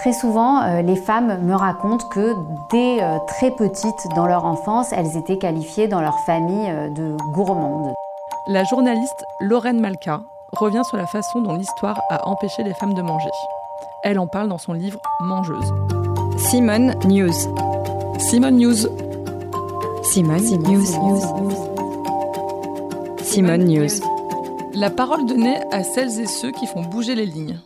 Très souvent, euh, les femmes me racontent que dès euh, très petites dans leur enfance, elles étaient qualifiées dans leur famille euh, de gourmandes. La journaliste Lorraine Malka revient sur la façon dont l'histoire a empêché les femmes de manger. Elle en parle dans son livre Mangeuse. Simone News. Simone News. Simone, News. Simone News. La parole donnée à celles et ceux qui font bouger les lignes.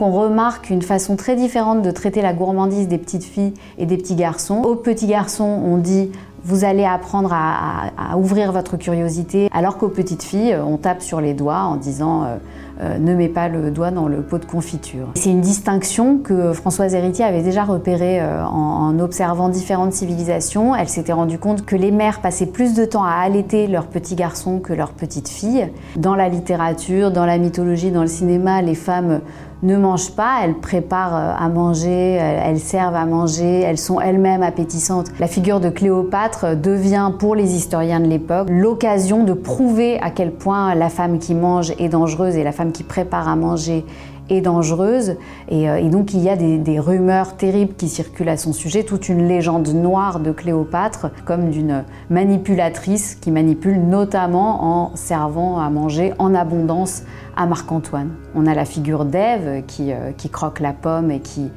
On remarque une façon très différente de traiter la gourmandise des petites filles et des petits garçons. Aux petits garçons, on dit vous allez apprendre à, ouvrir votre curiosité, alors qu'aux petites filles, on tape sur les doigts en disant euh, euh, ne mets pas le doigt dans le pot de confiture. C'est une distinction que Françoise Héritier avait déjà repérée euh, en, observant différentes civilisations. Elle s'était rendue compte que les mères passaient plus de temps à allaiter leurs petits garçons que leurs petites filles. Dans la littérature, dans la mythologie, dans le cinéma, les femmes ne mangent pas, elles préparent euh, à manger, elles servent à manger, elles sont elles-mêmes appétissantes. La figure de Cléopâtre devient pour les historiens de l'époque l'occasion de prouver à quel point la femme qui mange est dangereuse et la femme qui prépare à manger est dangereuse. Et, euh, donc il y a des, rumeurs terribles qui circulent à son sujet, toute une légende noire de Cléopâtre, comme d'une manipulatrice qui manipule notamment en servant à manger en abondance à Marc-Antoine. On a la figure d'Ève qui, euh, qui croque la pomme et qui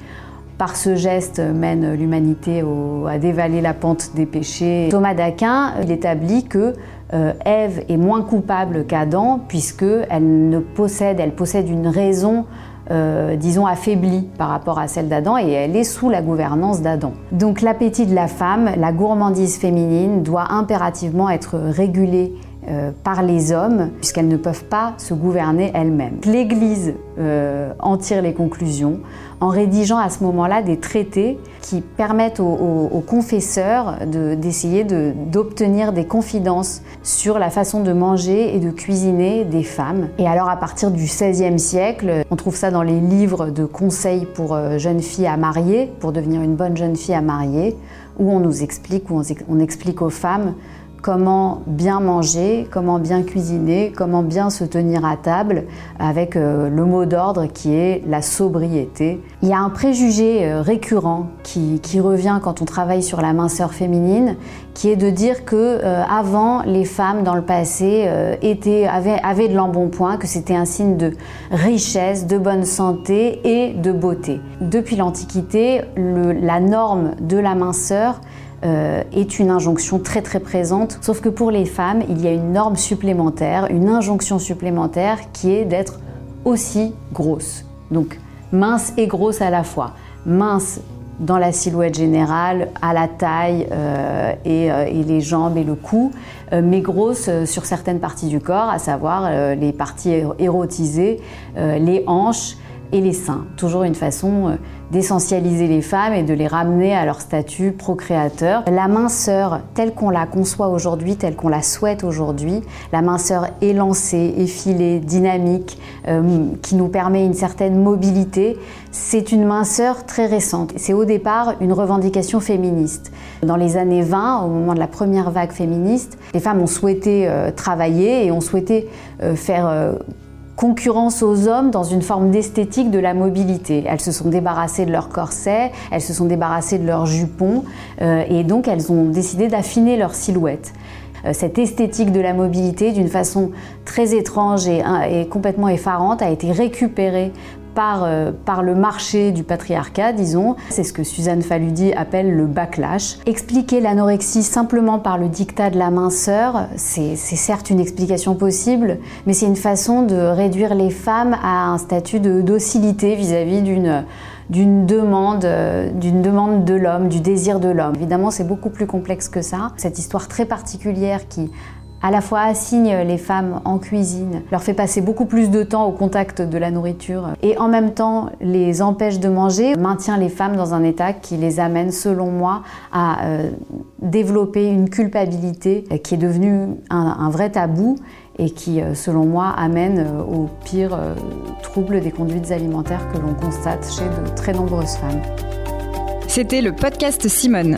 par ce geste mène l'humanité à dévaler la pente des péchés. Thomas d'Aquin il établit que euh, Ève est moins coupable qu'Adam puisque elle ne possède, elle possède une raison euh, disons, affaiblie par rapport à celle d'Adam et elle est sous la gouvernance d'Adam. Donc l'appétit de la femme, la gourmandise féminine doit impérativement être régulée euh, par les hommes, puisqu'elles ne peuvent pas se gouverner elles-mêmes. L'Église euh, en tire les conclusions en rédigeant à ce moment-là des traités qui permettent aux, confesseurs d'essayer d'obtenir des confidences sur la façon de manger et de cuisiner des femmes. Et alors à partir du XVIe siècle, on trouve ça dans les livres de conseils pour euh, jeunes filles à marier, pour devenir une bonne jeune fille à marier, où on nous explique, où on explique aux femmes comment bien manger, comment bien cuisiner, comment bien se tenir à table avec euh, le mot d'ordre qui est la sobriété. Il y a un préjugé euh, récurrent qui, revient quand on travaille sur la minceur féminine, qui est de dire que euh, avant les femmes dans le passé avaient de l'embonpoint, que c'était un signe de richesse, de bonne santé et de beauté. Depuis l'Antiquité, la norme de la minceur euh, est une injonction très très présente. Sauf que pour les femmes, il y a une norme supplémentaire, une injonction supplémentaire qui est d'être aussi grosse. Donc mince et grosse à la fois. Mince dans la silhouette générale, à la taille euh, euh, et, les jambes et le cou, mais grosse sur certaines parties du corps, à savoir les parties érotisées, les hanches et les seins. Toujours une façon euh, d'essentialiser les femmes et de les ramener à leur statut procréateur. La minceur telle qu'on la conçoit aujourd'hui, telle qu'on la souhaite aujourd'hui, la minceur élancée, effilée, dynamique, euh, qui nous permet une certaine mobilité, c'est une minceur très récente. C'est au départ une revendication féministe. Dans les années 20, au moment de la première vague féministe, les femmes ont souhaité euh, travailler et ont souhaité faire concurrence aux hommes dans une forme d'esthétique de la mobilité. Elles se sont débarrassées de leur corset, elles se sont débarrassées de leurs jupons euh, et donc elles ont décidé d'affiner leur silhouette. Euh, cette esthétique de la mobilité, d'une façon très étrange et, complètement effarante, a été récupérée euh, par, le marché du patriarcat, disons. C'est ce que Suzanne Faludi appelle le backlash. Expliquer l'anorexie simplement par le dictat de la minceur, c'est certes une explication possible, mais c'est une façon de réduire les femmes à un statut de docilité vis-à-vis d'une demande, d'une demande de l'homme, du désir de l'homme. Évidemment, c'est beaucoup plus complexe que ça. Cette histoire très particulière qui à la fois assigne les femmes en cuisine, leur fait passer beaucoup plus de temps au contact de la nourriture et en même temps les empêche de manger, maintient les femmes dans un état qui les amène, selon moi, à euh, développer une culpabilité qui est devenue un, vrai tabou et qui, euh, selon moi, amène euh, au pire trouble des conduites alimentaires que l'on constate chez de très nombreuses femmes. C'était le podcast Simone.